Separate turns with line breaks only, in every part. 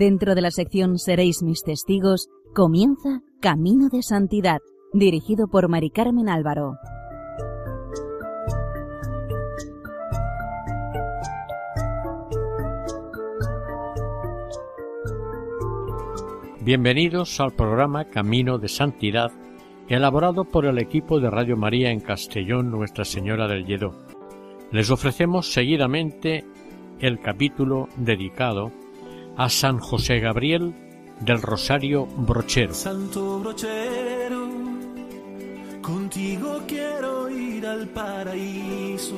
Dentro de la sección Seréis mis testigos, comienza Camino de Santidad, dirigido por Mari Carmen Álvaro.
Bienvenidos al programa Camino de Santidad, elaborado por el equipo de Radio María en Castellón Nuestra Señora del Lledó. Les ofrecemos seguidamente el capítulo dedicado a San José Gabriel del Rosario Brochero.
Santo Brochero, contigo quiero ir al paraíso.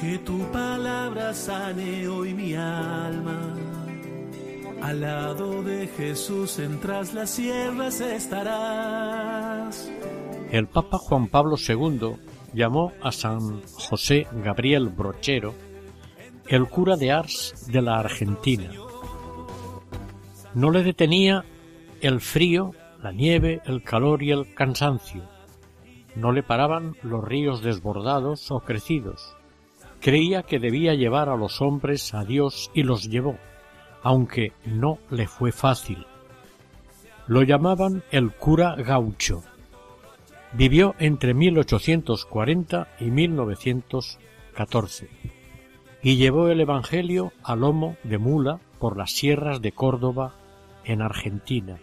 Que tu palabra sane hoy mi alma. Al lado de Jesús en tras las sierras estarás.
El Papa Juan Pablo II llamó a San José Gabriel Brochero el cura de Ars de la Argentina. No le detenía el frío, la nieve, el calor y el cansancio. No le paraban los ríos desbordados o crecidos. Creía que debía llevar a los hombres a Dios y los llevó, aunque no le fue fácil. Lo llamaban el cura gaucho. Vivió entre 1840 y 1914 y llevó el Evangelio a lomo de mula por las sierras de Córdoba, en Argentina.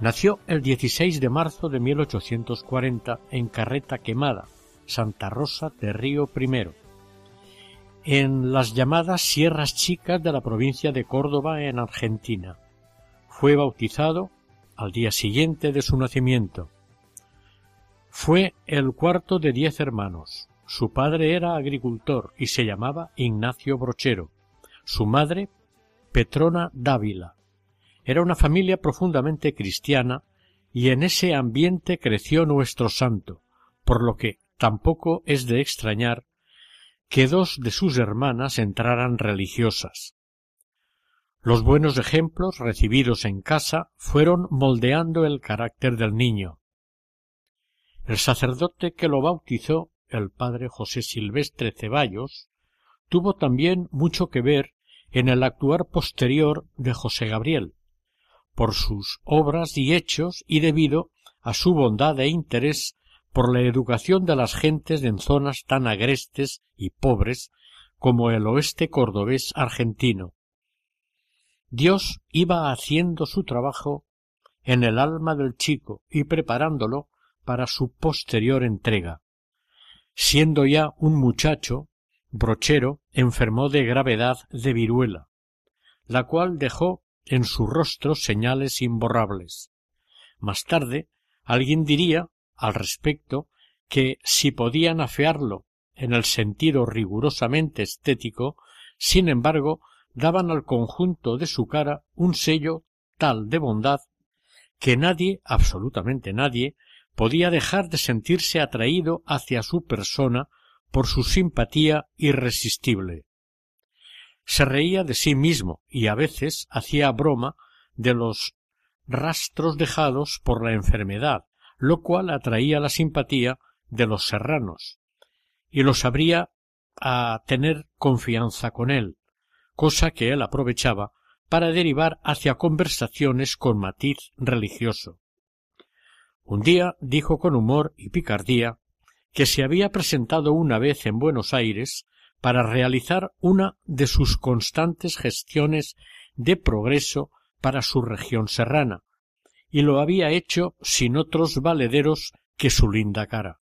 Nació el 16 de marzo de 1840 en Carreta Quemada, Santa Rosa de Río I, en las llamadas Sierras Chicas de la provincia de Córdoba, en Argentina. Fue bautizado al día siguiente de su nacimiento. Fue el cuarto de diez hermanos. Su padre era agricultor y se llamaba Ignacio Brochero. Su madre, Petrona Dávila. Era una familia profundamente cristiana y en ese ambiente creció nuestro santo, por lo que tampoco es de extrañar que dos de sus hermanas entraran religiosas. Los buenos ejemplos recibidos en casa fueron moldeando el carácter del niño. El sacerdote que lo bautizó el padre José Silvestre Ceballos, tuvo también mucho que ver en el actuar posterior de José Gabriel, por sus obras y hechos y debido a su bondad e interés por la educación de las gentes en zonas tan agrestes y pobres como el oeste cordobés argentino. Dios iba haciendo su trabajo en el alma del chico y preparándolo para su posterior entrega. Siendo ya un muchacho, Brochero enfermó de gravedad de viruela, la cual dejó en su rostro señales imborrables. Más tarde, alguien diría, al respecto, que si podían afearlo en el sentido rigurosamente estético, sin embargo, daban al conjunto de su cara un sello tal de bondad que nadie, absolutamente nadie, podía dejar de sentirse atraído hacia su persona por su simpatía irresistible. Se reía de sí mismo y a veces hacía broma de los rastros dejados por la enfermedad, lo cual atraía la simpatía de los serranos, y los abría a tener confianza con él, cosa que él aprovechaba para derivar hacia conversaciones con matiz religioso. Un día dijo con humor y picardía que se había presentado una vez en Buenos Aires para realizar una de sus constantes gestiones de progreso para su región serrana, y lo había hecho sin otros valederos que su linda cara.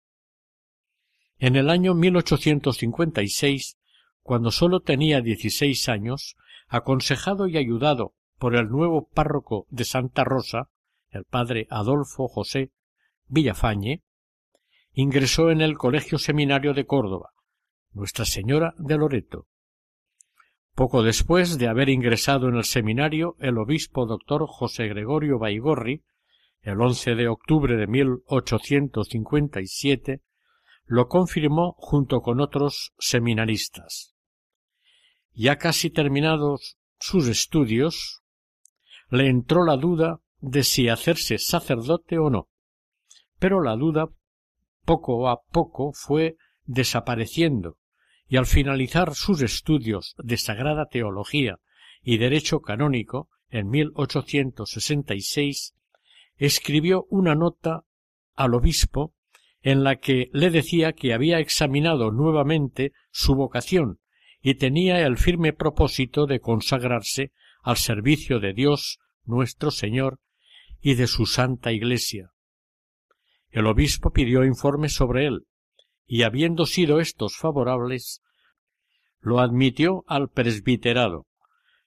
En el año 1856, cuando sólo tenía dieciséis años, aconsejado y ayudado por el nuevo párroco de Santa Rosa, el padre Adolfo José Villafañe, ingresó en el Colegio Seminario de Córdoba, Nuestra Señora de Loreto. Poco después de haber ingresado en el seminario, el obispo doctor José Gregorio Baigorri, el 11 de octubre de 1857, lo confirmó junto con otros seminaristas. Ya casi terminados sus estudios, le entró la duda de si hacerse sacerdote o no. Pero la duda poco a poco fue desapareciendo y al finalizar sus estudios de Sagrada Teología y Derecho Canónico en 1866 escribió una nota al obispo en la que le decía que había examinado nuevamente su vocación y tenía el firme propósito de consagrarse al servicio de Dios nuestro Señor y de su Santa Iglesia. El obispo pidió informes sobre él, y habiendo sido estos favorables, lo admitió al presbiterado,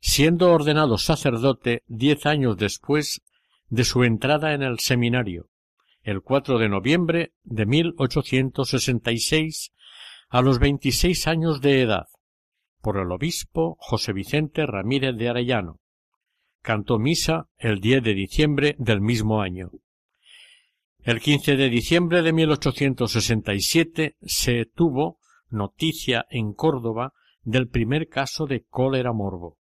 siendo ordenado sacerdote diez años después de su entrada en el seminario, el 4 de noviembre de 1866, a los veintiséis años de edad, por el obispo José Vicente Ramírez de Arellano. Cantó misa el 10 de diciembre del mismo año. El 15 de diciembre de 1867 se tuvo noticia en Córdoba del primer caso de cólera morbo.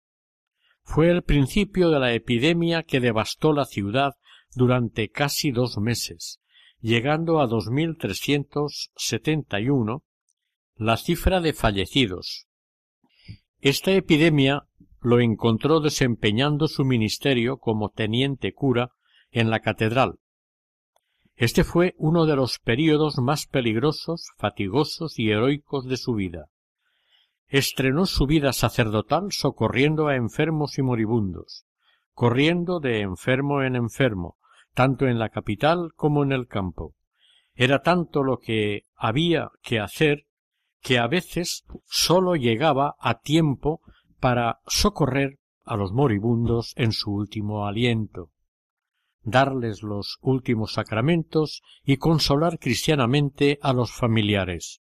Fue el principio de la epidemia que devastó la ciudad durante casi dos meses, llegando a dos mil trescientos setenta y uno la cifra de fallecidos. Esta epidemia lo encontró desempeñando su ministerio como teniente cura en la catedral. Este fue uno de los períodos más peligrosos, fatigosos y heroicos de su vida estrenó su vida sacerdotal socorriendo a enfermos y moribundos, corriendo de enfermo en enfermo, tanto en la capital como en el campo. Era tanto lo que había que hacer que a veces sólo llegaba a tiempo para socorrer a los moribundos en su último aliento, darles los últimos sacramentos y consolar cristianamente a los familiares.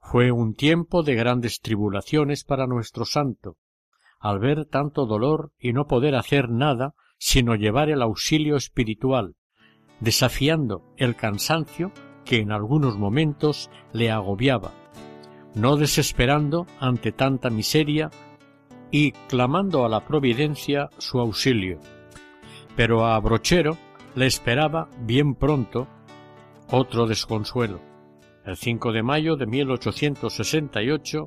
Fue un tiempo de grandes tribulaciones para nuestro santo, al ver tanto dolor y no poder hacer nada sino llevar el auxilio espiritual, desafiando el cansancio que en algunos momentos le agobiaba, no desesperando ante tanta miseria y clamando a la providencia su auxilio. Pero a Brochero le esperaba bien pronto otro desconsuelo. El 5 de mayo de 1868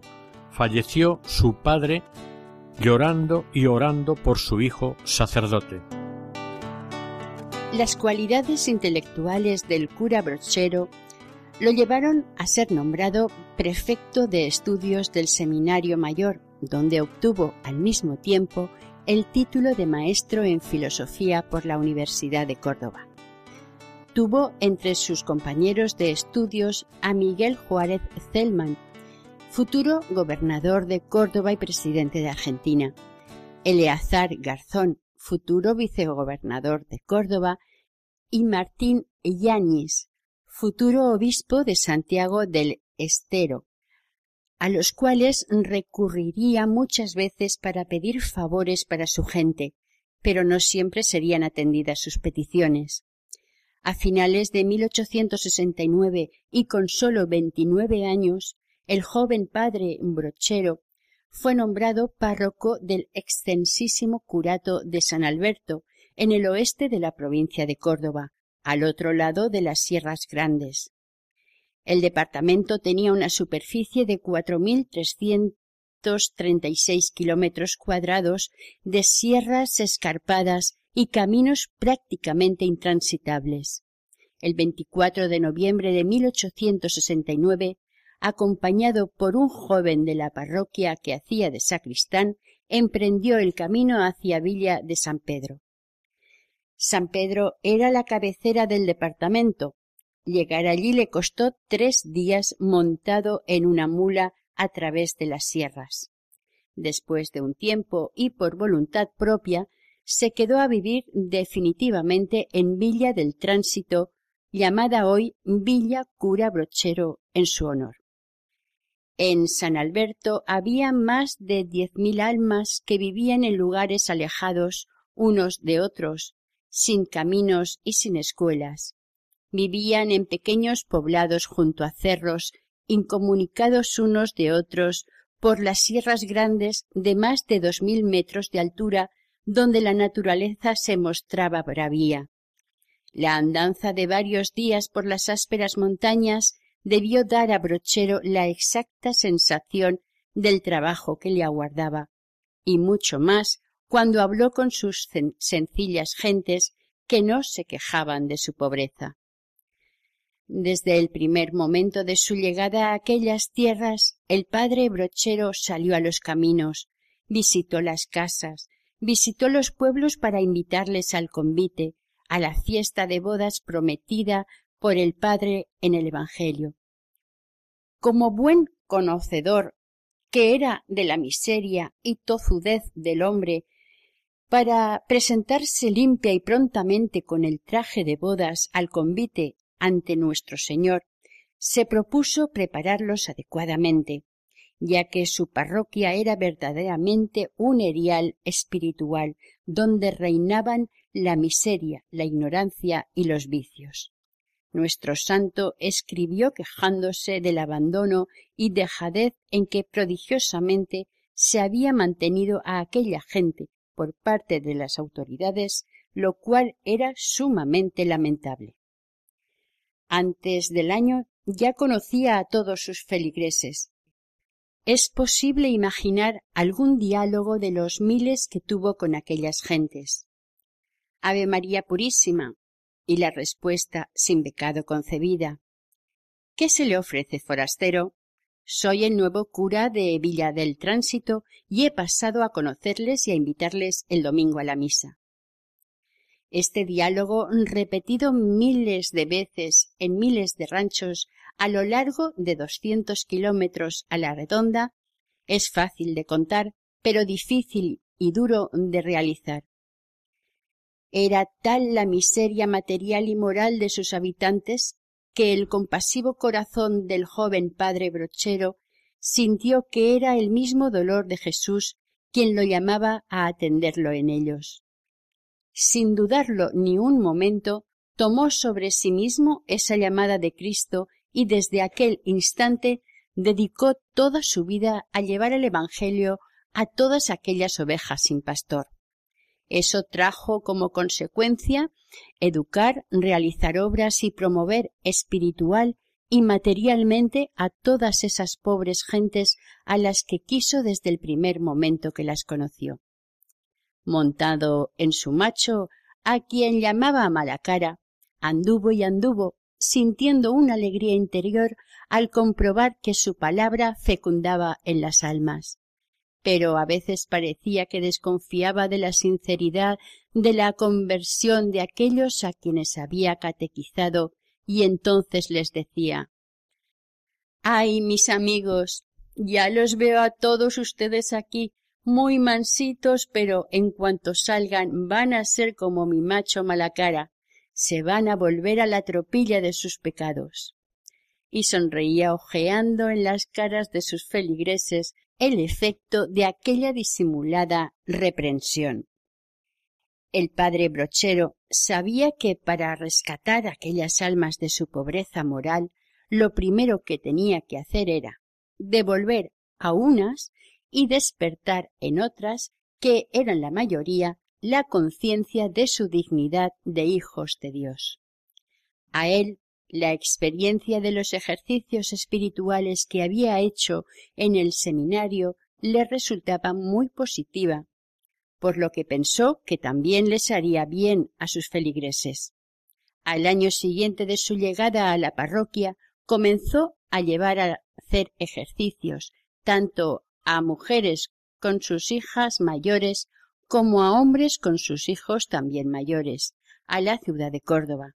falleció su padre llorando y orando por su hijo sacerdote.
Las cualidades intelectuales del cura brochero lo llevaron a ser nombrado prefecto de estudios del Seminario Mayor, donde obtuvo al mismo tiempo el título de maestro en filosofía por la Universidad de Córdoba. Tuvo entre sus compañeros de estudios a Miguel Juárez Zelman, futuro gobernador de Córdoba y presidente de Argentina, Eleazar Garzón, futuro vicegobernador de Córdoba, y Martín Yáñez, futuro obispo de Santiago del Estero, a los cuales recurriría muchas veces para pedir favores para su gente, pero no siempre serían atendidas sus peticiones. A finales de 1869 y con sólo veintinueve años, el joven padre Brochero fue nombrado párroco del extensísimo curato de San Alberto, en el oeste de la provincia de Córdoba, al otro lado de las Sierras Grandes. El departamento tenía una superficie de cuatro mil trescientos treinta y seis kilómetros cuadrados de sierras escarpadas y caminos prácticamente intransitables. El 24 de noviembre de 1869, acompañado por un joven de la parroquia que hacía de sacristán, emprendió el camino hacia Villa de San Pedro. San Pedro era la cabecera del departamento. Llegar allí le costó tres días montado en una mula a través de las sierras. Después de un tiempo y por voluntad propia, se quedó a vivir definitivamente en Villa del Tránsito, llamada hoy Villa Cura Brochero en su honor. En San Alberto había más de diez mil almas que vivían en lugares alejados unos de otros, sin caminos y sin escuelas. Vivían en pequeños poblados junto a cerros, incomunicados unos de otros por las sierras grandes de más de dos mil metros de altura donde la naturaleza se mostraba bravía. La andanza de varios días por las ásperas montañas debió dar a Brochero la exacta sensación del trabajo que le aguardaba, y mucho más cuando habló con sus sencillas gentes que no se quejaban de su pobreza. Desde el primer momento de su llegada a aquellas tierras, el padre brochero salió a los caminos, visitó las casas, visitó los pueblos para invitarles al convite, a la fiesta de bodas prometida por el Padre en el Evangelio. Como buen conocedor que era de la miseria y tozudez del hombre, para presentarse limpia y prontamente con el traje de bodas al convite ante nuestro Señor, se propuso prepararlos adecuadamente, ya que su parroquia era verdaderamente un erial espiritual donde reinaban la miseria, la ignorancia y los vicios. Nuestro santo escribió quejándose del abandono y dejadez en que prodigiosamente se había mantenido a aquella gente por parte de las autoridades, lo cual era sumamente lamentable. Antes del año ya conocía a todos sus feligreses. Es posible imaginar algún diálogo de los miles que tuvo con aquellas gentes. Ave María Purísima, y la respuesta sin pecado concebida. ¿Qué se le ofrece, forastero? Soy el nuevo cura de Villa del Tránsito y he pasado a conocerles y a invitarles el domingo a la misa. Este diálogo, repetido miles de veces en miles de ranchos a lo largo de doscientos kilómetros a la redonda, es fácil de contar, pero difícil y duro de realizar. Era tal la miseria material y moral de sus habitantes que el compasivo corazón del joven padre brochero sintió que era el mismo dolor de Jesús quien lo llamaba a atenderlo en ellos sin dudarlo ni un momento, tomó sobre sí mismo esa llamada de Cristo y desde aquel instante dedicó toda su vida a llevar el Evangelio a todas aquellas ovejas sin pastor. Eso trajo como consecuencia educar, realizar obras y promover espiritual y materialmente a todas esas pobres gentes a las que quiso desde el primer momento que las conoció montado en su macho, a quien llamaba Malacara, anduvo y anduvo, sintiendo una alegría interior al comprobar que su palabra fecundaba en las almas. Pero a veces parecía que desconfiaba de la sinceridad de la conversión de aquellos a quienes había catequizado, y entonces les decía Ay, mis amigos, ya los veo a todos ustedes aquí, muy mansitos, pero en cuanto salgan van a ser como mi macho malacara, se van a volver a la tropilla de sus pecados. Y sonreía ojeando en las caras de sus feligreses el efecto de aquella disimulada reprensión. El padre brochero sabía que para rescatar aquellas almas de su pobreza moral, lo primero que tenía que hacer era devolver a unas y despertar en otras, que eran la mayoría, la conciencia de su dignidad de hijos de Dios. A él la experiencia de los ejercicios espirituales que había hecho en el seminario le resultaba muy positiva, por lo que pensó que también les haría bien a sus feligreses. Al año siguiente de su llegada a la parroquia comenzó a llevar a hacer ejercicios tanto a mujeres con sus hijas mayores como a hombres con sus hijos también mayores, a la ciudad de Córdoba.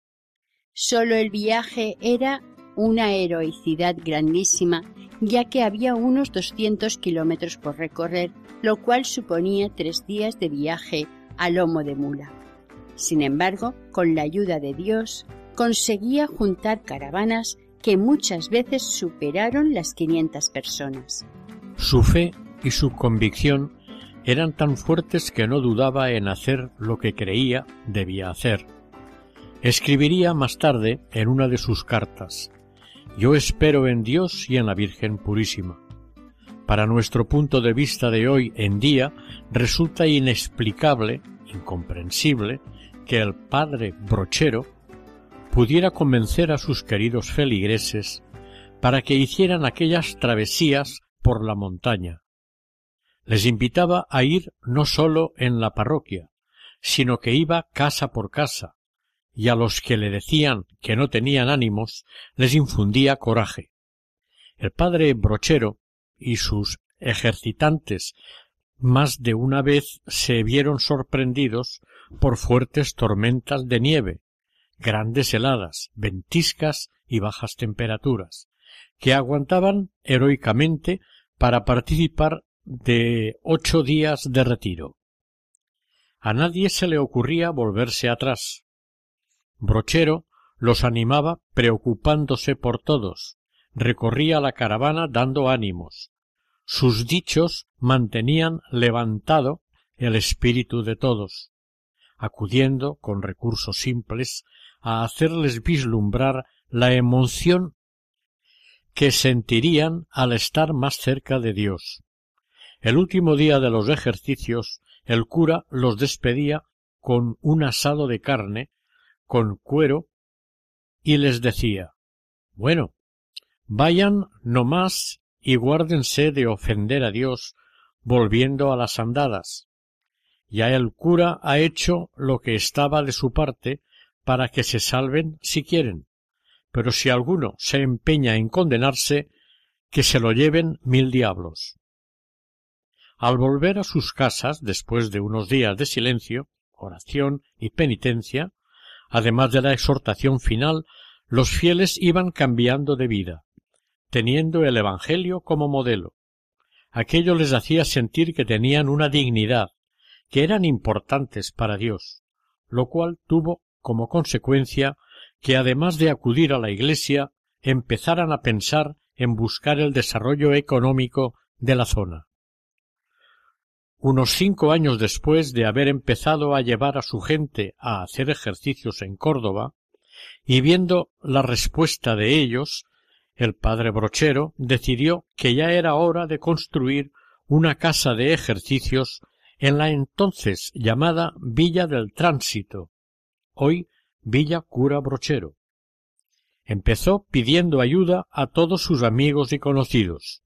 Solo el viaje era una heroicidad grandísima, ya que había unos doscientos kilómetros por recorrer, lo cual suponía tres días de viaje a lomo de mula. Sin embargo, con la ayuda de Dios, conseguía juntar caravanas que muchas veces superaron las quinientas personas.
Su fe y su convicción eran tan fuertes que no dudaba en hacer lo que creía debía hacer. Escribiría más tarde en una de sus cartas Yo espero en Dios y en la Virgen Purísima. para nuestro punto de vista de hoy en día, resulta inexplicable, incomprensible, que el padre brochero pudiera convencer a sus queridos feligreses para que hicieran aquellas travesías por la montaña. Les invitaba a ir no sólo en la parroquia, sino que iba casa por casa, y a los que le decían que no tenían ánimos les infundía coraje. El padre brochero y sus ejercitantes más de una vez se vieron sorprendidos por fuertes tormentas de nieve, grandes heladas, ventiscas y bajas temperaturas, que aguantaban heroicamente para participar de ocho días de retiro. A nadie se le ocurría volverse atrás. Brochero los animaba preocupándose por todos, recorría la caravana dando ánimos. Sus dichos mantenían levantado el espíritu de todos, acudiendo con recursos simples a hacerles vislumbrar la emoción que sentirían al estar más cerca de Dios. El último día de los ejercicios el cura los despedía con un asado de carne, con cuero, y les decía Bueno, vayan no más y guárdense de ofender a Dios volviendo a las andadas. Ya el cura ha hecho lo que estaba de su parte para que se salven si quieren, pero si alguno se empeña en condenarse, que se lo lleven mil diablos. Al volver a sus casas, después de unos días de silencio, oración y penitencia, además de la exhortación final, los fieles iban cambiando de vida, teniendo el Evangelio como modelo. Aquello les hacía sentir que tenían una dignidad, que eran importantes para Dios, lo cual tuvo como consecuencia que además de acudir a la Iglesia, empezaran a pensar en buscar el desarrollo económico de la zona. Unos cinco años después de haber empezado a llevar a su gente a hacer ejercicios en Córdoba, y viendo la respuesta de ellos, el padre Brochero decidió que ya era hora de construir una casa de ejercicios en la entonces llamada Villa del Tránsito, hoy Villa Cura Brochero. Empezó pidiendo ayuda a todos sus amigos y conocidos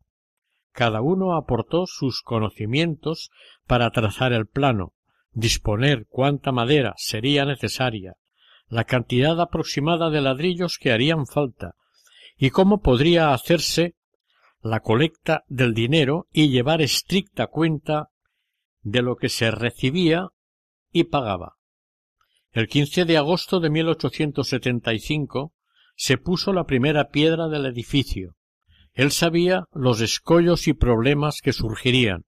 cada uno aportó sus conocimientos para trazar el plano, disponer cuánta madera sería necesaria, la cantidad aproximada de ladrillos que harían falta, y cómo podría hacerse la colecta del dinero y llevar estricta cuenta de lo que se recibía y pagaba. El 15 de agosto de 1875 se puso la primera piedra del edificio, él sabía los escollos y problemas que surgirían,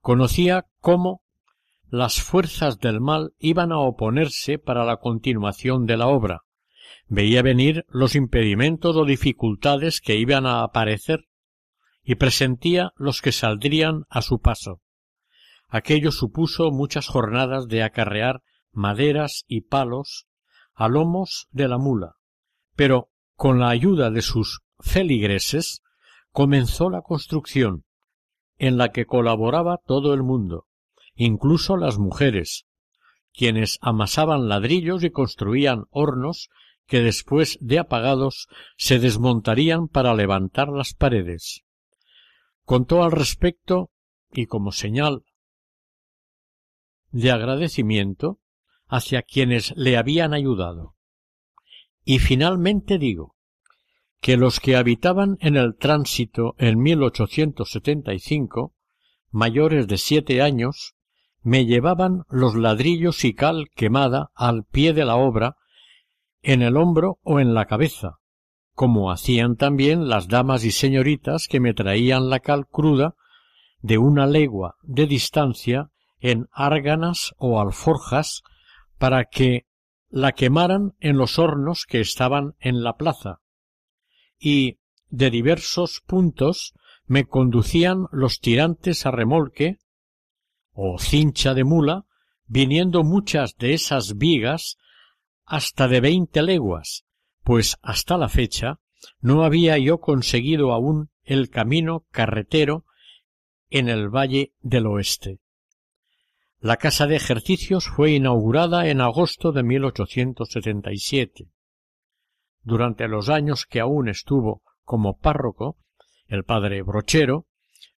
conocía cómo las fuerzas del mal iban a oponerse para la continuación de la obra, veía venir los impedimentos o dificultades que iban a aparecer, y presentía los que saldrían a su paso. Aquello supuso muchas jornadas de acarrear maderas y palos a lomos de la mula, pero con la ayuda de sus feligreses comenzó la construcción, en la que colaboraba todo el mundo, incluso las mujeres, quienes amasaban ladrillos y construían hornos que después de apagados se desmontarían para levantar las paredes. Contó al respecto y como señal de agradecimiento hacia quienes le habían ayudado. Y finalmente digo, que los que habitaban en el tránsito en 1875, mayores de siete años, me llevaban los ladrillos y cal quemada al pie de la obra, en el hombro o en la cabeza, como hacían también las damas y señoritas que me traían la cal cruda de una legua de distancia en árganas o alforjas para que la quemaran en los hornos que estaban en la plaza, y de diversos puntos me conducían los tirantes a remolque o cincha de mula, viniendo muchas de esas vigas hasta de veinte leguas, pues hasta la fecha no había yo conseguido aún el camino carretero en el Valle del Oeste. La casa de ejercicios fue inaugurada en agosto de 1877. Durante los años que aún estuvo como párroco, el padre Brochero,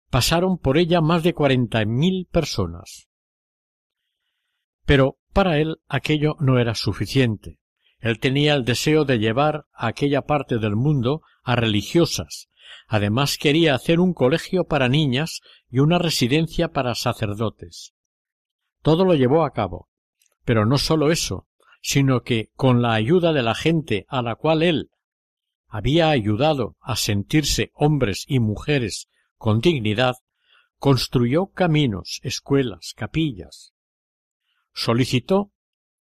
pasaron por ella más de cuarenta mil personas. Pero para él aquello no era suficiente. Él tenía el deseo de llevar a aquella parte del mundo a religiosas. Además quería hacer un colegio para niñas y una residencia para sacerdotes. Todo lo llevó a cabo. Pero no sólo eso, sino que con la ayuda de la gente a la cual él había ayudado a sentirse hombres y mujeres con dignidad, construyó caminos, escuelas, capillas. Solicitó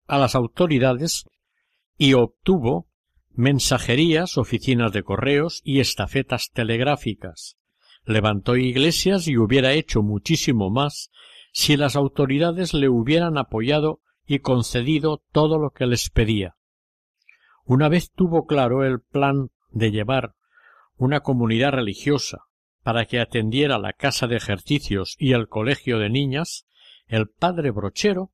a las autoridades y obtuvo mensajerías, oficinas de correos y estafetas telegráficas. Levantó iglesias y hubiera hecho muchísimo más si las autoridades le hubieran apoyado y concedido todo lo que les pedía. Una vez tuvo claro el plan de llevar una comunidad religiosa para que atendiera la casa de ejercicios y el colegio de niñas, el padre Brochero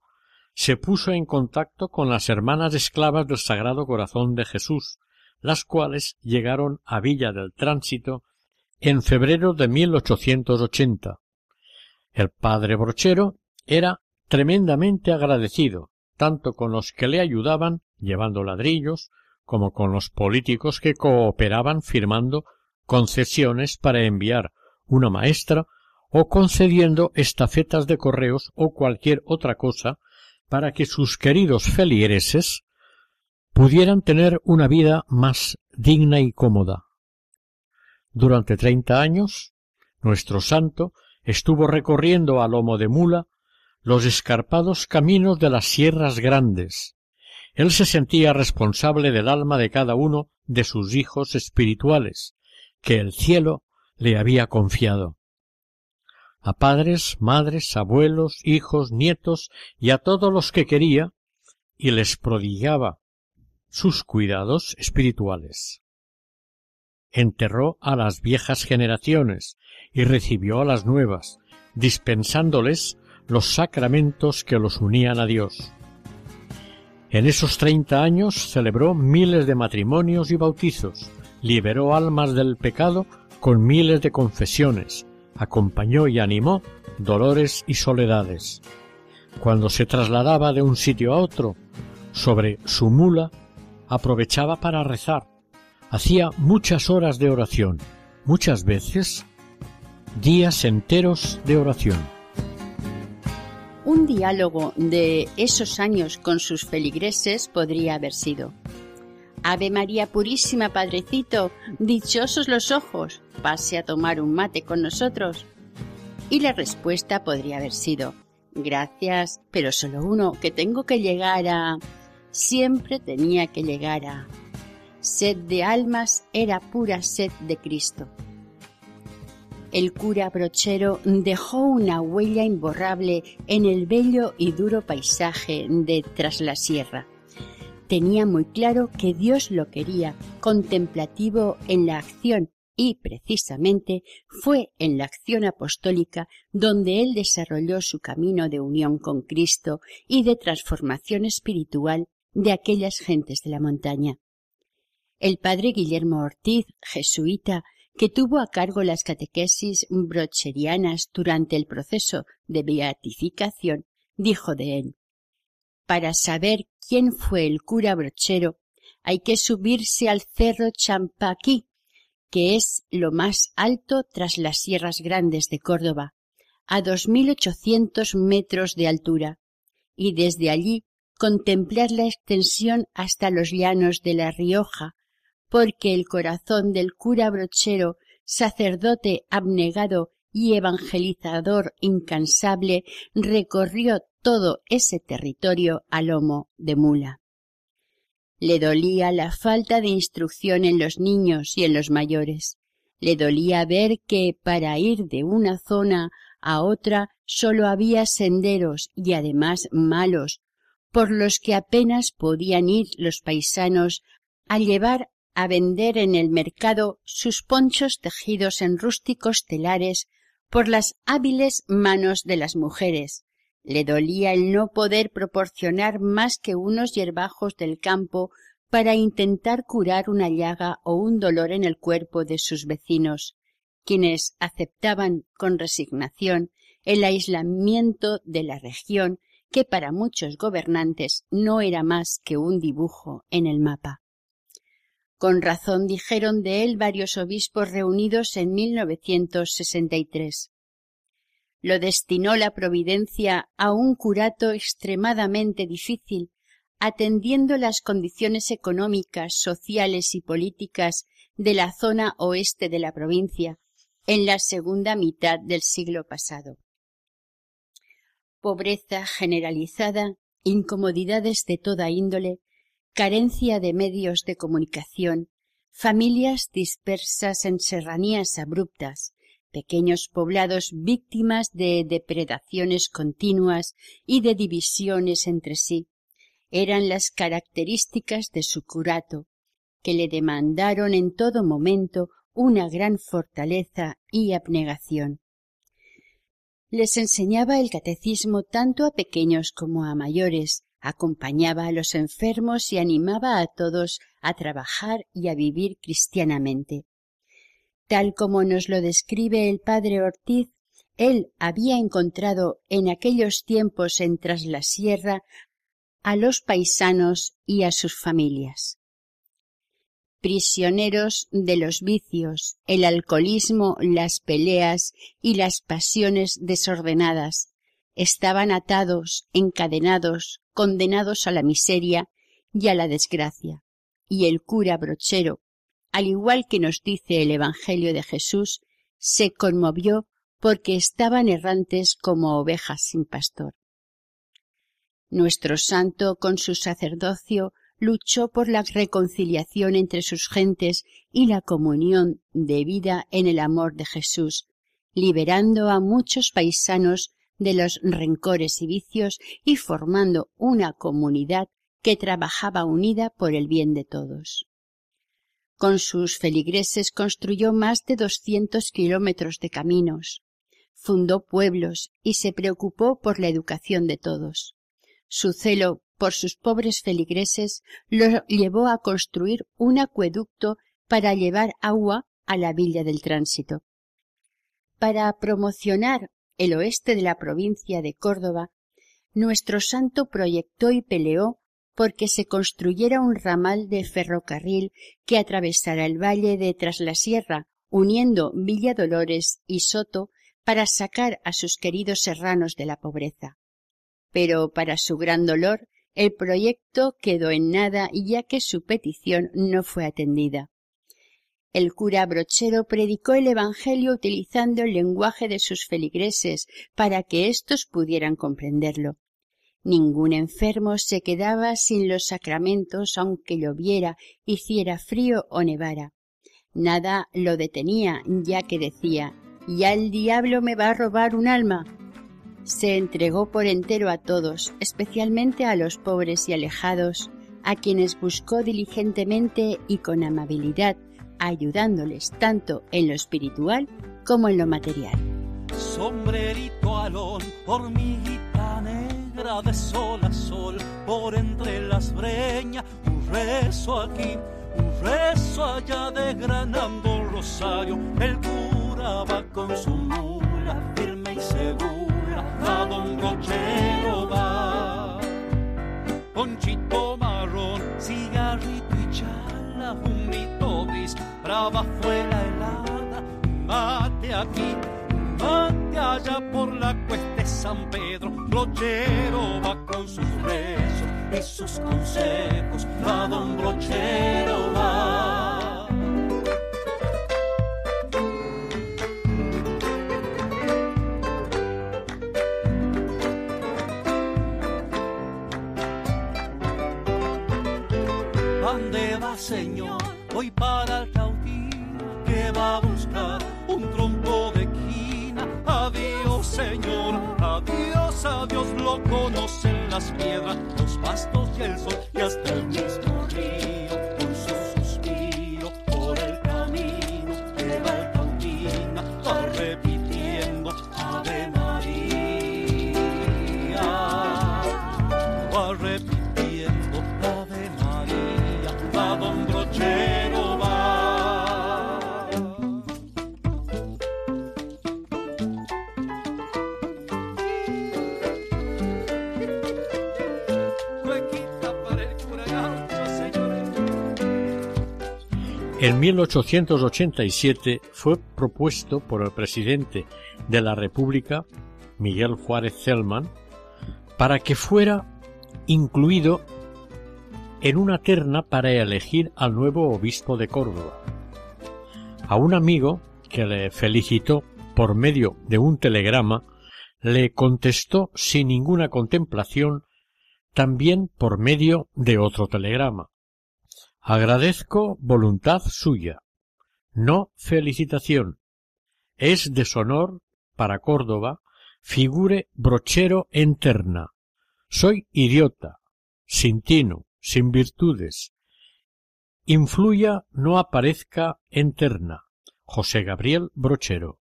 se puso en contacto con las hermanas esclavas del Sagrado Corazón de Jesús, las cuales llegaron a Villa del Tránsito en febrero de 1880. El padre Brochero era tremendamente agradecido, tanto con los que le ayudaban llevando ladrillos, como con los políticos que cooperaban firmando concesiones para enviar una maestra o concediendo estafetas de correos o cualquier otra cosa para que sus queridos feligreses pudieran tener una vida más digna y cómoda. Durante treinta años, nuestro santo estuvo recorriendo a lomo de mula los escarpados caminos de las sierras grandes. Él se sentía responsable del alma de cada uno de sus hijos espirituales, que el cielo le había confiado. A padres, madres, abuelos, hijos, nietos y a todos los que quería, y les prodigaba sus cuidados espirituales. Enterró a las viejas generaciones y recibió a las nuevas, dispensándoles los sacramentos que los unían a Dios. En esos treinta años celebró miles de matrimonios y bautizos, liberó almas del pecado con miles de confesiones, acompañó y animó dolores y soledades. Cuando se trasladaba de un sitio a otro, sobre su mula, aprovechaba para rezar. Hacía muchas horas de oración, muchas veces días enteros de oración.
Un diálogo de esos años con sus feligreses podría haber sido Ave María Purísima, Padrecito, dichosos los ojos, pase a tomar un mate con nosotros. Y la respuesta podría haber sido, gracias, pero solo uno, que tengo que llegar a... Siempre tenía que llegar a... Sed de almas era pura sed de Cristo. El cura brochero dejó una huella imborrable en el bello y duro paisaje de Tras la Sierra tenía muy claro que Dios lo quería, contemplativo en la acción, y precisamente fue en la acción apostólica donde él desarrolló su camino de unión con Cristo y de transformación espiritual de aquellas gentes de la montaña. El padre Guillermo Ortiz, jesuita, que tuvo a cargo las catequesis brocherianas durante el proceso de beatificación, dijo de él para saber quién fue el cura brochero, hay que subirse al cerro Champaquí, que es lo más alto tras las sierras grandes de Córdoba, a dos mil ochocientos metros de altura, y desde allí contemplar la extensión hasta los llanos de La Rioja, porque el corazón del cura brochero, sacerdote abnegado y evangelizador incansable, recorrió todo ese territorio a lomo de mula. Le dolía la falta de instrucción en los niños y en los mayores. Le dolía ver que para ir de una zona a otra sólo había senderos y además malos, por los que apenas podían ir los paisanos a llevar a vender en el mercado sus ponchos tejidos en rústicos telares por las hábiles manos de las mujeres. Le dolía el no poder proporcionar más que unos hierbajos del campo para intentar curar una llaga o un dolor en el cuerpo de sus vecinos, quienes aceptaban con resignación el aislamiento de la región que para muchos gobernantes no era más que un dibujo en el mapa. Con razón dijeron de él varios obispos reunidos en 1963. Lo destinó la providencia a un curato extremadamente difícil, atendiendo las condiciones económicas, sociales y políticas de la zona oeste de la provincia en la segunda mitad del siglo pasado pobreza generalizada, incomodidades de toda índole, carencia de medios de comunicación, familias dispersas en serranías abruptas, pequeños poblados víctimas de depredaciones continuas y de divisiones entre sí, eran las características de su curato, que le demandaron en todo momento una gran fortaleza y abnegación. Les enseñaba el catecismo tanto a pequeños como a mayores, acompañaba a los enfermos y animaba a todos a trabajar y a vivir cristianamente. Tal como nos lo describe el padre Ortiz, él había encontrado en aquellos tiempos en Tras la a los paisanos y a sus familias prisioneros de los vicios, el alcoholismo, las peleas y las pasiones desordenadas. Estaban atados, encadenados, condenados a la miseria y a la desgracia. Y el cura brochero, al igual que nos dice el Evangelio de Jesús, se conmovió porque estaban errantes como ovejas sin pastor. Nuestro santo, con su sacerdocio, luchó por la reconciliación entre sus gentes y la comunión de vida en el amor de Jesús, liberando a muchos paisanos de los rencores y vicios y formando una comunidad que trabajaba unida por el bien de todos. Con sus feligreses construyó más de doscientos kilómetros de caminos, fundó pueblos y se preocupó por la educación de todos. Su celo por sus pobres feligreses lo llevó a construir un acueducto para llevar agua a la villa del tránsito. Para promocionar el oeste de la provincia de Córdoba, nuestro santo proyectó y peleó porque se construyera un ramal de ferrocarril que atravesara el valle de Tras la Sierra, uniendo Villa Dolores y Soto para sacar a sus queridos serranos de la pobreza. Pero para su gran dolor, el proyecto quedó en nada ya que su petición no fue atendida. El cura brochero predicó el Evangelio utilizando el lenguaje de sus feligreses para que éstos pudieran comprenderlo. Ningún enfermo se quedaba sin los sacramentos aunque lloviera, hiciera frío o nevara. Nada lo detenía, ya que decía Ya el diablo me va a robar un alma se entregó por entero a todos, especialmente a los pobres y alejados, a quienes buscó diligentemente y con amabilidad, ayudándoles tanto en lo espiritual como en lo material.
Sombrerito alón, hormiguita negra de sol a sol, por entre las breñas, un rezo aquí, un rezo allá desgranando rosario, el cura va con su mula firme y segura a don Brochero va. Ponchito marrón, cigarrito y chala, un brava fue la helada, mate aquí, mate allá por la cuesta de San Pedro, Brochero va con sus rezos y sus consejos, a don Brochero va. Las piedras, los pastos y el sol y hasta el mismo río
En 1887 fue propuesto por el presidente de la República, Miguel Juárez Celman, para que fuera incluido en una terna para elegir al nuevo obispo de Córdoba. A un amigo que le felicitó por medio de un telegrama, le contestó sin ninguna contemplación también por medio de otro telegrama. Agradezco voluntad suya, no felicitación. Es deshonor para Córdoba figure brochero en terna. Soy idiota, sin tino, sin virtudes. Influya no aparezca en terna. José Gabriel Brochero.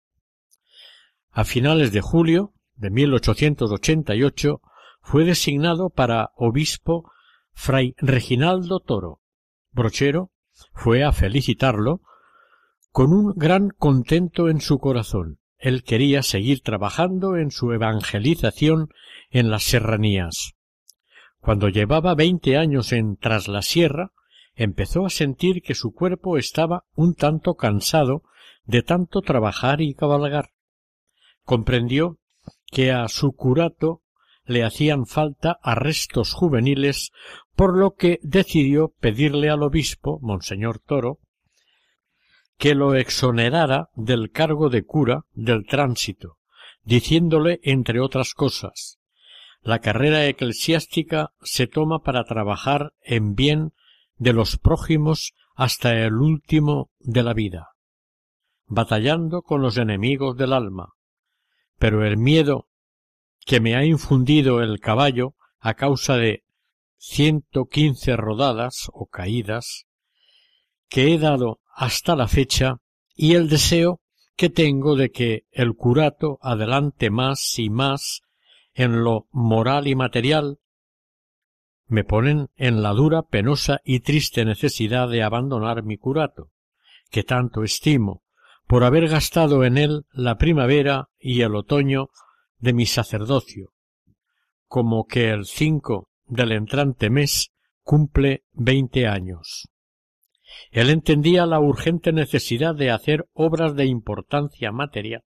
A finales de julio de 1888 fue designado para obispo fray Reginaldo Toro. Brochero fue a felicitarlo con un gran contento en su corazón. Él quería seguir trabajando en su evangelización en las serranías. Cuando llevaba veinte años en Tras la Sierra, empezó a sentir que su cuerpo estaba un tanto cansado de tanto trabajar y cabalgar. Comprendió que a su curato le hacían falta arrestos juveniles, por lo que decidió pedirle al obispo, Monseñor Toro, que lo exonerara del cargo de cura del tránsito, diciéndole, entre otras cosas, la carrera eclesiástica se toma para trabajar en bien de los prójimos hasta el último de la vida, batallando con los enemigos del alma, pero el miedo que me ha infundido el caballo a causa de ciento quince rodadas o caídas que he dado hasta la fecha y el deseo que tengo de que el curato adelante más y más en lo moral y material. Me ponen en la dura, penosa y triste necesidad de abandonar mi curato, que tanto estimo, por haber gastado en él la primavera y el otoño de mi sacerdocio, como que el cinco del entrante mes cumple veinte años. Él entendía la urgente necesidad de hacer obras de importancia material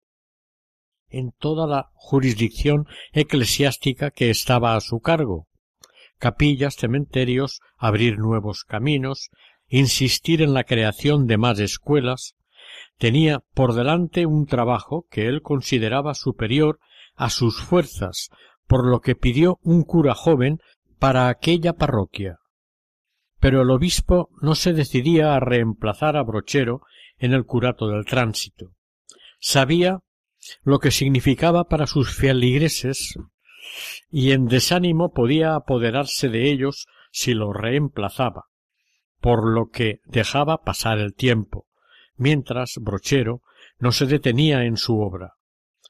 en toda la jurisdicción eclesiástica que estaba a su cargo, capillas, cementerios, abrir nuevos caminos, insistir en la creación de más escuelas, tenía por delante un trabajo que él consideraba superior a sus fuerzas, por lo que pidió un cura joven para aquella parroquia. Pero el obispo no se decidía a reemplazar a Brochero en el curato del tránsito. Sabía lo que significaba para sus feligreses y en desánimo podía apoderarse de ellos si lo reemplazaba, por lo que dejaba pasar el tiempo, mientras Brochero no se detenía en su obra.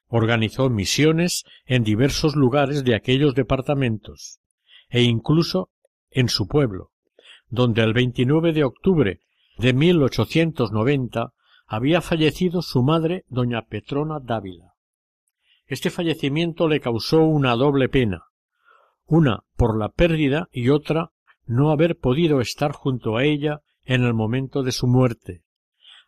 Organizó misiones en diversos lugares de aquellos departamentos, e incluso en su pueblo, donde el 29 de octubre de 1890 había fallecido su madre, doña Petrona Dávila. Este fallecimiento le causó una doble pena, una por la pérdida y otra no haber podido estar junto a ella en el momento de su muerte.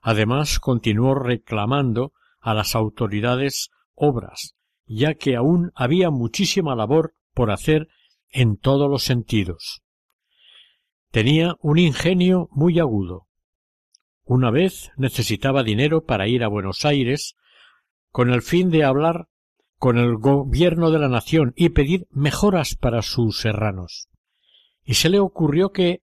Además continuó reclamando a las autoridades obras, ya que aún había muchísima labor por hacer en todos los sentidos. Tenía un ingenio muy agudo. Una vez necesitaba dinero para ir a Buenos Aires con el fin de hablar con el gobierno de la nación y pedir mejoras para sus serranos. Y se le ocurrió que,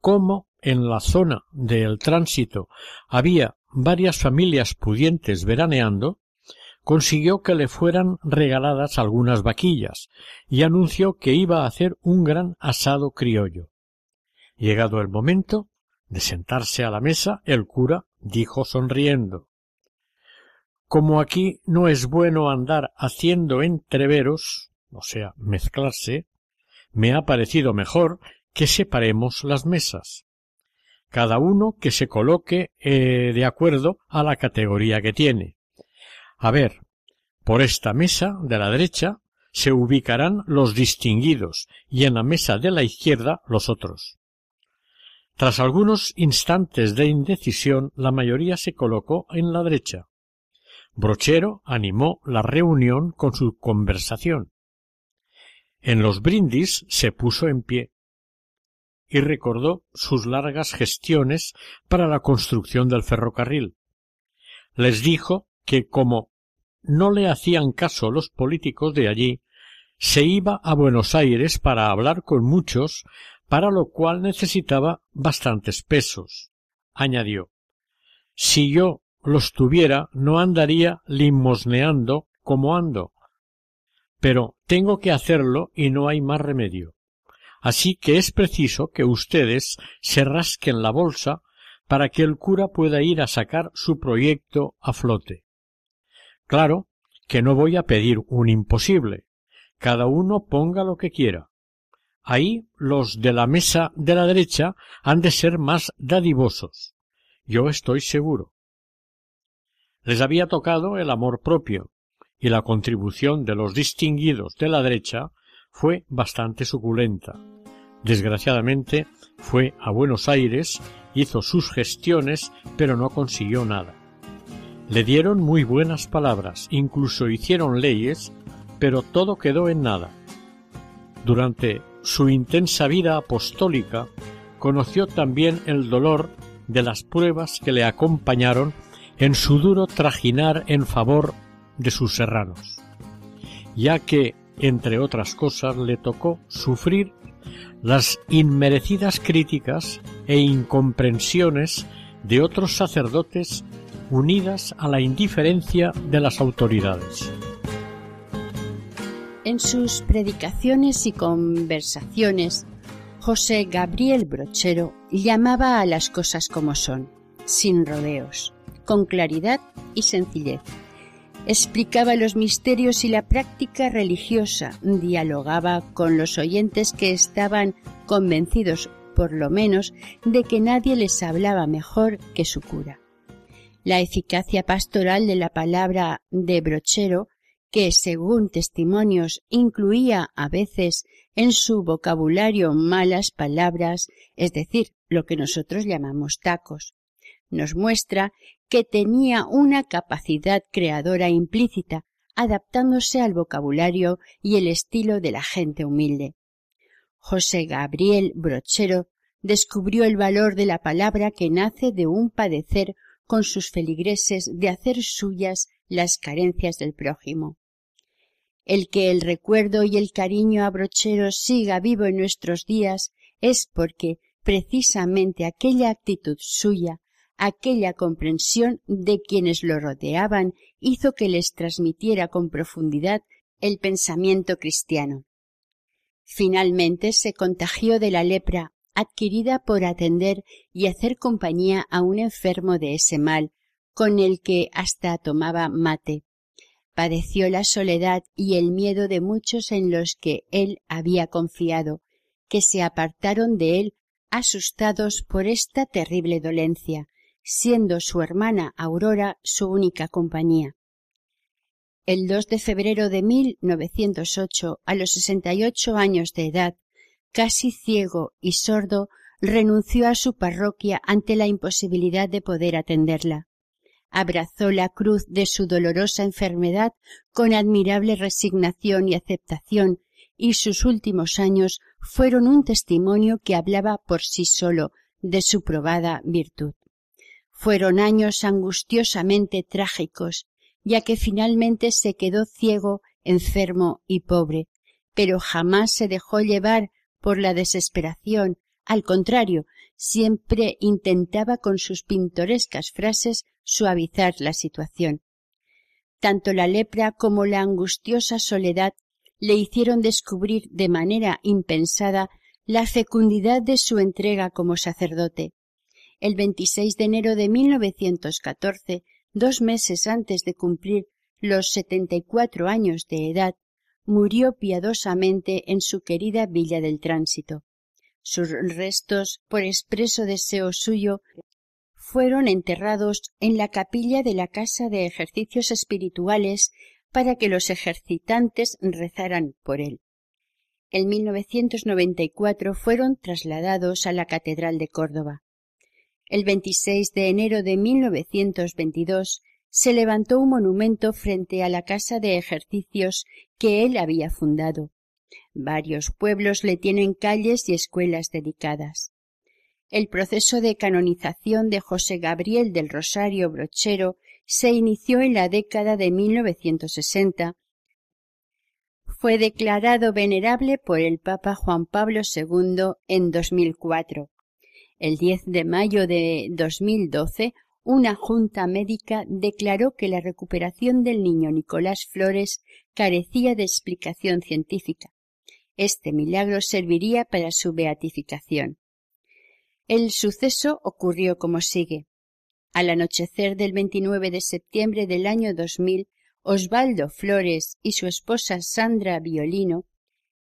como en la zona del tránsito había varias familias pudientes veraneando, consiguió que le fueran regaladas algunas vaquillas y anunció que iba a hacer un gran asado criollo. Llegado el momento de sentarse a la mesa, el cura dijo sonriendo como aquí no es bueno andar haciendo entreveros, o sea, mezclarse, me ha parecido mejor que separemos las mesas. Cada uno que se coloque eh, de acuerdo a la categoría que tiene. A ver, por esta mesa de la derecha se ubicarán los distinguidos y en la mesa de la izquierda los otros. Tras algunos instantes de indecisión, la mayoría se colocó en la derecha. Brochero animó la reunión con su conversación. En los brindis se puso en pie y recordó sus largas gestiones para la construcción del ferrocarril. Les dijo que como no le hacían caso los políticos de allí, se iba a Buenos Aires para hablar con muchos, para lo cual necesitaba bastantes pesos. Añadió Si yo los tuviera no andaría limosneando como ando. Pero tengo que hacerlo y no hay más remedio. Así que es preciso que ustedes se rasquen la bolsa para que el cura pueda ir a sacar su proyecto a flote. Claro que no voy a pedir un imposible. Cada uno ponga lo que quiera. Ahí los de la mesa de la derecha han de ser más dadivosos. Yo estoy seguro. Les había tocado el amor propio, y la contribución de los distinguidos de la derecha fue bastante suculenta. Desgraciadamente fue a Buenos Aires, hizo sus gestiones, pero no consiguió nada. Le dieron muy buenas palabras, incluso hicieron leyes, pero todo quedó en nada. Durante su intensa vida apostólica conoció también el dolor de las pruebas que le acompañaron en su duro trajinar en favor de sus serranos, ya que, entre otras cosas, le tocó sufrir las inmerecidas críticas e incomprensiones de otros sacerdotes unidas a la indiferencia de las autoridades.
En sus predicaciones y conversaciones, José Gabriel Brochero llamaba a las cosas como son, sin rodeos, con claridad y sencillez. Explicaba los misterios y la práctica religiosa, dialogaba con los oyentes que estaban convencidos, por lo menos, de que nadie les hablaba mejor que su cura. La eficacia pastoral de la palabra de Brochero que, según testimonios, incluía a veces en su vocabulario malas palabras, es decir, lo que nosotros llamamos tacos. Nos muestra que tenía una capacidad creadora implícita, adaptándose al vocabulario y el estilo de la gente humilde. José Gabriel Brochero descubrió el valor de la palabra que nace de un padecer con sus feligreses de hacer suyas las carencias del prójimo. El que el recuerdo y el cariño a Brochero siga vivo en nuestros días es porque precisamente aquella actitud suya, aquella comprensión de quienes lo rodeaban hizo que les transmitiera con profundidad el pensamiento cristiano. Finalmente se contagió de la lepra adquirida por atender y hacer compañía a un enfermo de ese mal, con el que hasta tomaba mate padeció la soledad y el miedo de muchos en los que él había confiado, que se apartaron de él asustados por esta terrible dolencia, siendo su hermana Aurora su única compañía. El 2 de febrero de 1908, a los sesenta y ocho años de edad, casi ciego y sordo, renunció a su parroquia ante la imposibilidad de poder atenderla abrazó la cruz de su dolorosa enfermedad con admirable resignación y aceptación, y sus últimos años fueron un testimonio que hablaba por sí solo de su probada virtud. Fueron años angustiosamente trágicos, ya que finalmente se quedó ciego, enfermo y pobre, pero jamás se dejó llevar por la desesperación, al contrario, siempre intentaba con sus pintorescas frases suavizar la situación. Tanto la lepra como la angustiosa soledad le hicieron descubrir de manera impensada la fecundidad de su entrega como sacerdote. El 26 de enero de 1914, dos meses antes de cumplir los setenta y cuatro años de edad, murió piadosamente en su querida Villa del Tránsito. Sus restos, por expreso deseo suyo, fueron enterrados en la capilla de la Casa de Ejercicios Espirituales para que los ejercitantes rezaran por él. en 1994 fueron trasladados a la Catedral de Córdoba. El 26 de enero de 1922 se levantó un monumento frente a la casa de ejercicios que él había fundado. Varios pueblos le tienen calles y escuelas dedicadas. El proceso de canonización de José Gabriel del Rosario Brochero se inició en la década de 1960. Fue declarado venerable por el Papa Juan Pablo II en 2004. El 10 de mayo de 2012, una junta médica declaró que la recuperación del niño Nicolás Flores carecía de explicación científica. Este milagro serviría para su beatificación. El suceso ocurrió como sigue. Al anochecer del 29 de septiembre del año 2000, Osvaldo Flores y su esposa Sandra Violino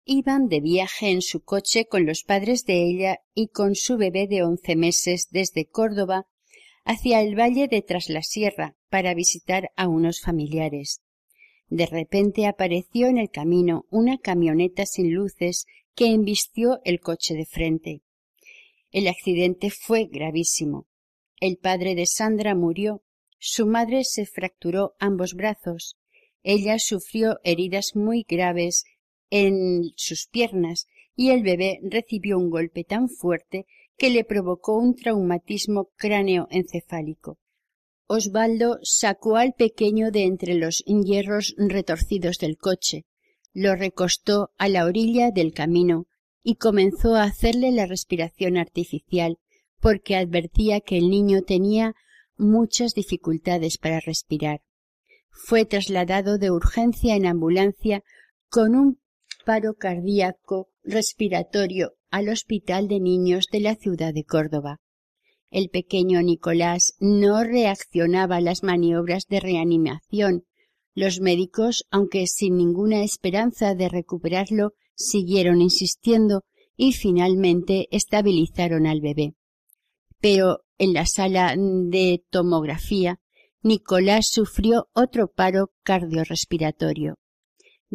iban de viaje en su coche con los padres de ella y con su bebé de once meses desde Córdoba hacia el valle de Traslasierra para visitar a unos familiares. De repente apareció en el camino una camioneta sin luces que embistió el coche de frente. El accidente fue gravísimo. El padre de Sandra murió, su madre se fracturó ambos brazos, ella sufrió heridas muy graves en sus piernas y el bebé recibió un golpe tan fuerte que le provocó un traumatismo cráneo-encefálico. Osvaldo sacó al pequeño de entre los hierros retorcidos del coche, lo recostó a la orilla del camino y comenzó a hacerle la respiración artificial porque advertía que el niño tenía muchas dificultades para respirar. Fue trasladado de urgencia en ambulancia con un paro cardíaco respiratorio al Hospital de Niños de la ciudad de Córdoba. El pequeño Nicolás no reaccionaba a las maniobras de reanimación. Los médicos, aunque sin ninguna esperanza de recuperarlo, siguieron insistiendo y finalmente estabilizaron al bebé. Pero en la sala de tomografía, Nicolás sufrió otro paro cardiorrespiratorio.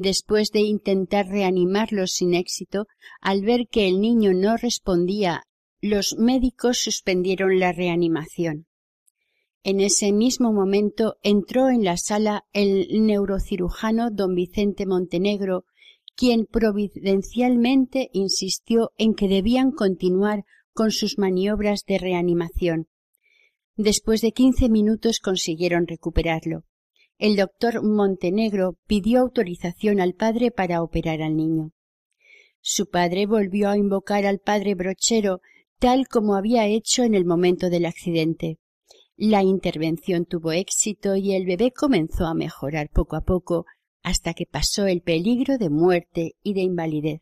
Después de intentar reanimarlo sin éxito, al ver que el niño no respondía, los médicos suspendieron la reanimación. En ese mismo momento entró en la sala el neurocirujano don Vicente Montenegro, quien providencialmente insistió en que debían continuar con sus maniobras de reanimación. Después de quince minutos consiguieron recuperarlo el doctor Montenegro pidió autorización al padre para operar al niño. Su padre volvió a invocar al padre brochero tal como había hecho en el momento del accidente. La intervención tuvo éxito y el bebé comenzó a mejorar poco a poco hasta que pasó el peligro de muerte y de invalidez.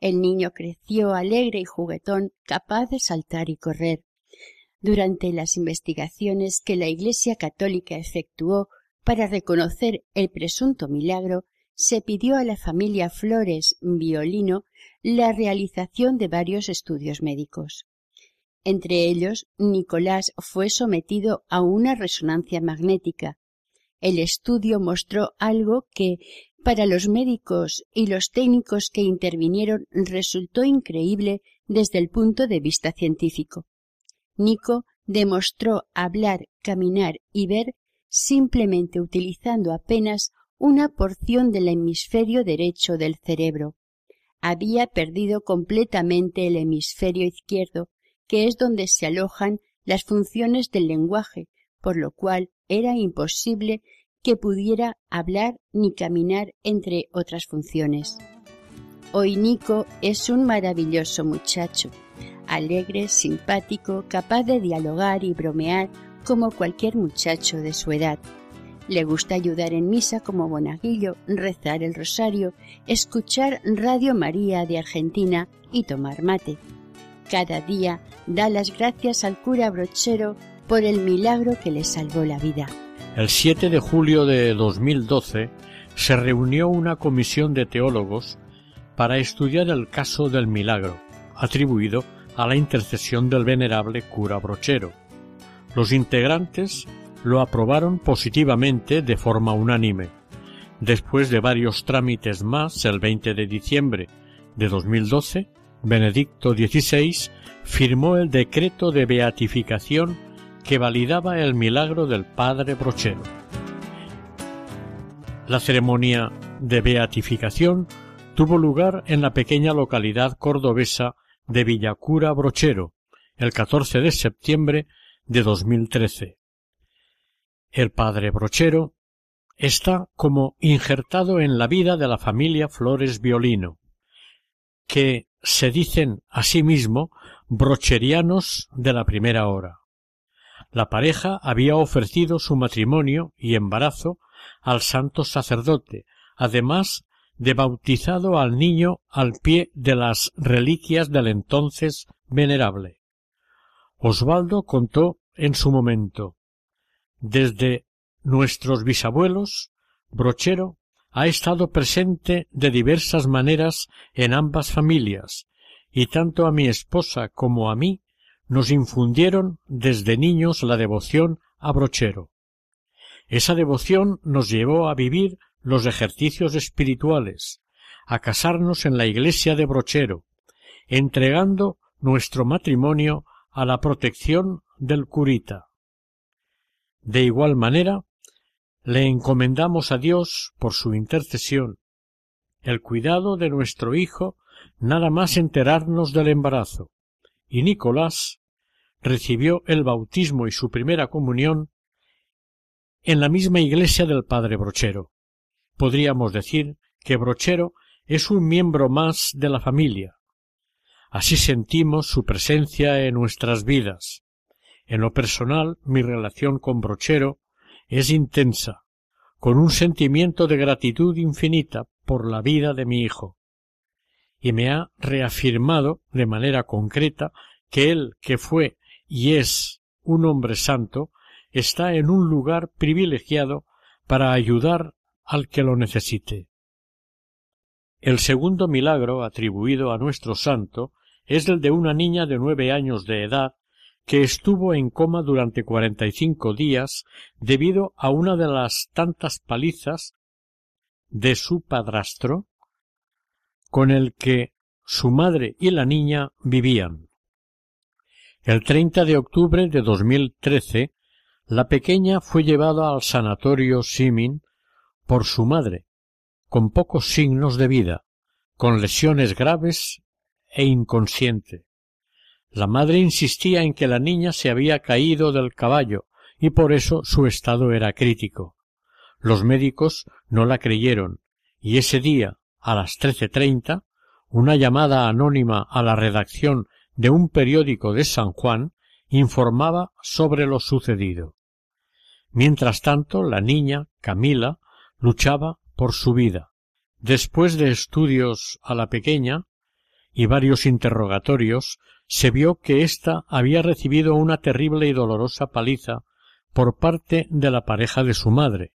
El niño creció alegre y juguetón, capaz de saltar y correr. Durante las investigaciones que la Iglesia católica efectuó para reconocer el presunto milagro, se pidió a la familia Flores Violino la realización de varios estudios médicos. Entre ellos, Nicolás fue sometido a una resonancia magnética. El estudio mostró algo que, para los médicos y los técnicos que intervinieron, resultó increíble desde el punto de vista científico. Nico demostró hablar, caminar y ver simplemente utilizando apenas una porción del hemisferio derecho del cerebro. Había perdido completamente el hemisferio izquierdo, que es donde se alojan las funciones del lenguaje, por lo cual era imposible que pudiera hablar ni caminar entre otras funciones. Hoy Nico es un maravilloso muchacho, alegre, simpático, capaz de dialogar y bromear como cualquier muchacho de su edad. Le gusta ayudar en misa como monaguillo, rezar el rosario, escuchar Radio María de Argentina y tomar mate. Cada día da las gracias al cura brochero por el milagro que le salvó la vida.
El 7 de julio de 2012 se reunió una comisión de teólogos para estudiar el caso del milagro, atribuido a la intercesión del venerable cura brochero los integrantes lo aprobaron positivamente de forma unánime. Después de varios trámites más, el 20 de diciembre de 2012, Benedicto XVI firmó el decreto de beatificación que validaba el milagro del padre Brochero. La ceremonia de beatificación tuvo lugar en la pequeña localidad cordobesa de Villacura Brochero, el 14 de septiembre de 2013. El padre Brochero está como injertado en la vida de la familia Flores Violino, que se dicen a sí mismo brocherianos de la primera hora. La pareja había ofrecido su matrimonio y embarazo al santo sacerdote, además de bautizado al niño al pie de las reliquias del entonces venerable. Osvaldo contó en su momento desde nuestros bisabuelos, Brochero ha estado presente de diversas maneras en ambas familias, y tanto a mi esposa como a mí nos infundieron desde niños la devoción a Brochero. Esa devoción nos llevó a vivir los ejercicios espirituales, a casarnos en la iglesia de Brochero, entregando nuestro matrimonio a la protección del curita. De igual manera, le encomendamos a Dios por su intercesión el cuidado de nuestro hijo nada más enterarnos del embarazo, y Nicolás recibió el bautismo y su primera comunión en la misma iglesia del padre Brochero. Podríamos decir que Brochero es un miembro más de la familia. Así sentimos su presencia en nuestras vidas. En lo personal, mi relación con Brochero es intensa, con un sentimiento de gratitud infinita por la vida de mi hijo, y me ha reafirmado de manera concreta que él, que fue y es un hombre santo, está en un lugar privilegiado para ayudar al que lo necesite. El segundo milagro atribuido a nuestro santo es el de una niña de nueve años de edad que estuvo en coma durante cuarenta y cinco días debido a una de las tantas palizas de su padrastro con el que su madre y la niña vivían. El 30 de octubre de 2013, la pequeña fue llevada al sanatorio Simin por su madre, con pocos signos de vida, con lesiones graves e inconsciente. La madre insistía en que la niña se había caído del caballo y por eso su estado era crítico. Los médicos no la creyeron y ese día, a las trece treinta, una llamada anónima a la redacción de un periódico de San Juan informaba sobre lo sucedido. Mientras tanto, la niña, Camila, luchaba por su vida. Después de estudios a la pequeña y varios interrogatorios, se vio que ésta había recibido una terrible y dolorosa paliza por parte de la pareja de su madre.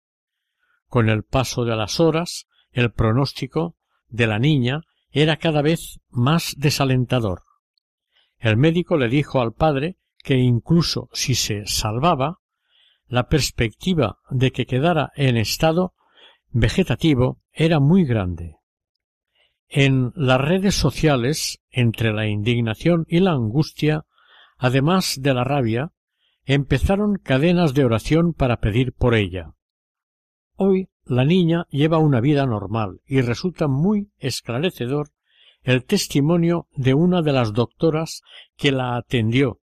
Con el paso de las horas, el pronóstico de la niña era cada vez más desalentador. El médico le dijo al padre que incluso si se salvaba, la perspectiva de que quedara en estado vegetativo era muy grande. En las redes sociales, entre la indignación y la angustia, además de la rabia, empezaron cadenas de oración para pedir por ella. Hoy la niña lleva una vida normal y resulta muy esclarecedor el testimonio de una de las doctoras que la atendió,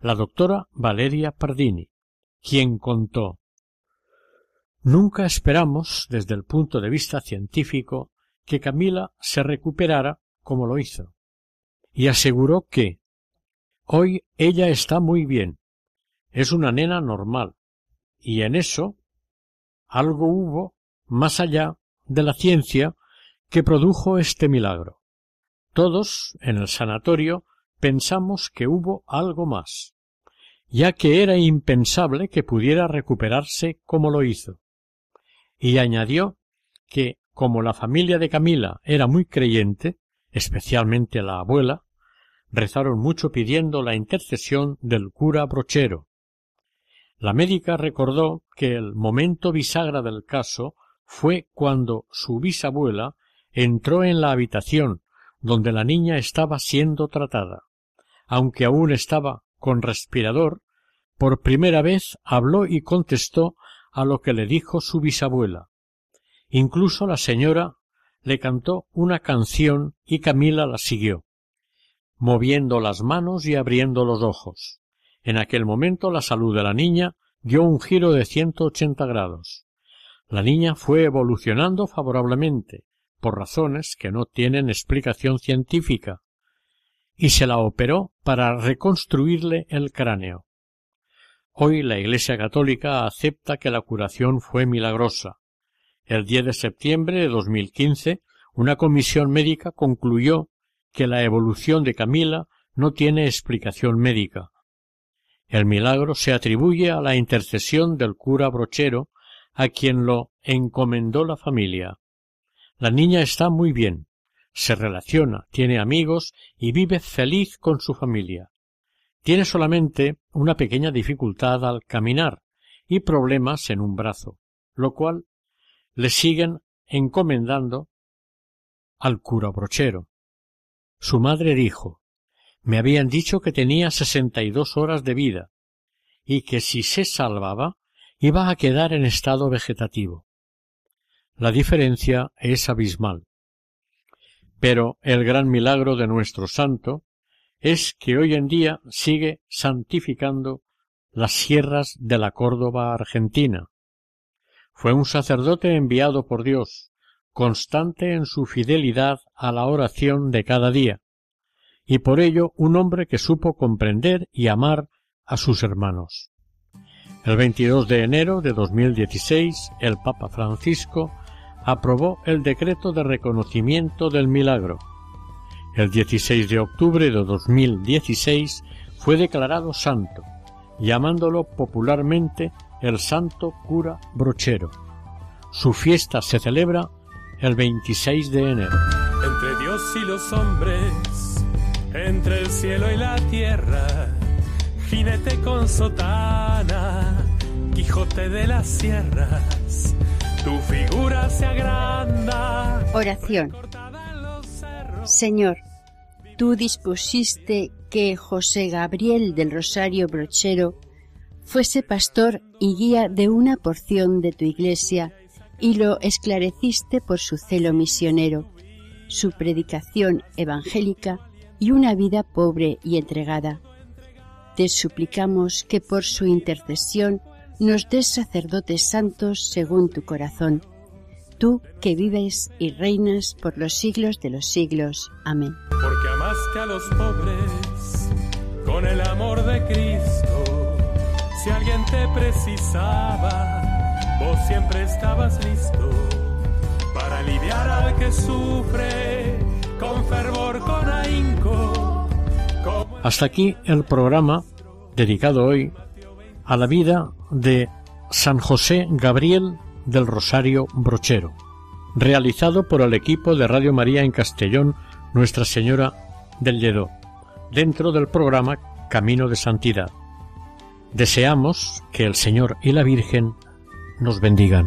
la doctora Valeria Pardini, quien contó Nunca esperamos, desde el punto de vista científico, que Camila se recuperara como lo hizo, y aseguró que hoy ella está muy bien, es una nena normal, y en eso algo hubo más allá de la ciencia que produjo este milagro. Todos en el sanatorio pensamos que hubo algo más, ya que era impensable que pudiera recuperarse como lo hizo. Y añadió que como la familia de Camila era muy creyente, especialmente la abuela, rezaron mucho pidiendo la intercesión del cura brochero. La médica recordó que el momento bisagra del caso fue cuando su bisabuela entró en la habitación donde la niña estaba siendo tratada. Aunque aún estaba con respirador, por primera vez habló y contestó a lo que le dijo su bisabuela. Incluso la señora le cantó una canción y Camila la siguió, moviendo las manos y abriendo los ojos. En aquel momento la salud de la niña dio un giro de ciento ochenta grados. La niña fue evolucionando favorablemente, por razones que no tienen explicación científica, y se la operó para reconstruirle el cráneo. Hoy la Iglesia católica acepta que la curación fue milagrosa. El 10 de septiembre de 2015, una comisión médica concluyó que la evolución de Camila no tiene explicación médica. El milagro se atribuye a la intercesión del cura brochero, a quien lo encomendó la familia. La niña está muy bien, se relaciona, tiene amigos y vive feliz con su familia. Tiene solamente una pequeña dificultad al caminar y problemas en un brazo, lo cual le siguen encomendando al cura brochero. Su madre dijo me habían dicho que tenía sesenta y dos horas de vida y que si se salvaba iba a quedar en estado vegetativo. La diferencia es abismal. Pero el gran milagro de nuestro santo es que hoy en día sigue santificando las sierras de la Córdoba argentina. Fue un sacerdote enviado por Dios, constante en su fidelidad a la oración de cada día, y por ello un hombre que supo comprender y amar a sus hermanos. El 22 de enero de 2016, el Papa Francisco aprobó el decreto de reconocimiento del milagro. El 16 de octubre de 2016 fue declarado santo, llamándolo popularmente el Santo Cura Brochero. Su fiesta se celebra el 26 de enero.
Entre Dios y los hombres, entre el cielo y la tierra, jinete con sotana, Quijote de las sierras tu figura se agranda.
Oración. Señor, tú dispusiste que José Gabriel del Rosario Brochero fuese pastor y guía de una porción de tu iglesia y lo esclareciste por su celo misionero, su predicación evangélica y una vida pobre y entregada. Te suplicamos que por su intercesión nos des sacerdotes santos según tu corazón, tú que vives y reinas por los siglos de los siglos. Amén.
Porque amaste a los pobres con el amor de Cristo. Si alguien te precisaba, vos siempre estabas listo para aliviar al que sufre con fervor, con ahínco.
Hasta aquí el programa dedicado hoy a la vida de San José Gabriel del Rosario Brochero, realizado por el equipo de Radio María en Castellón Nuestra Señora del Lledó, dentro del programa Camino de Santidad. Deseamos que el Señor y la Virgen nos bendigan.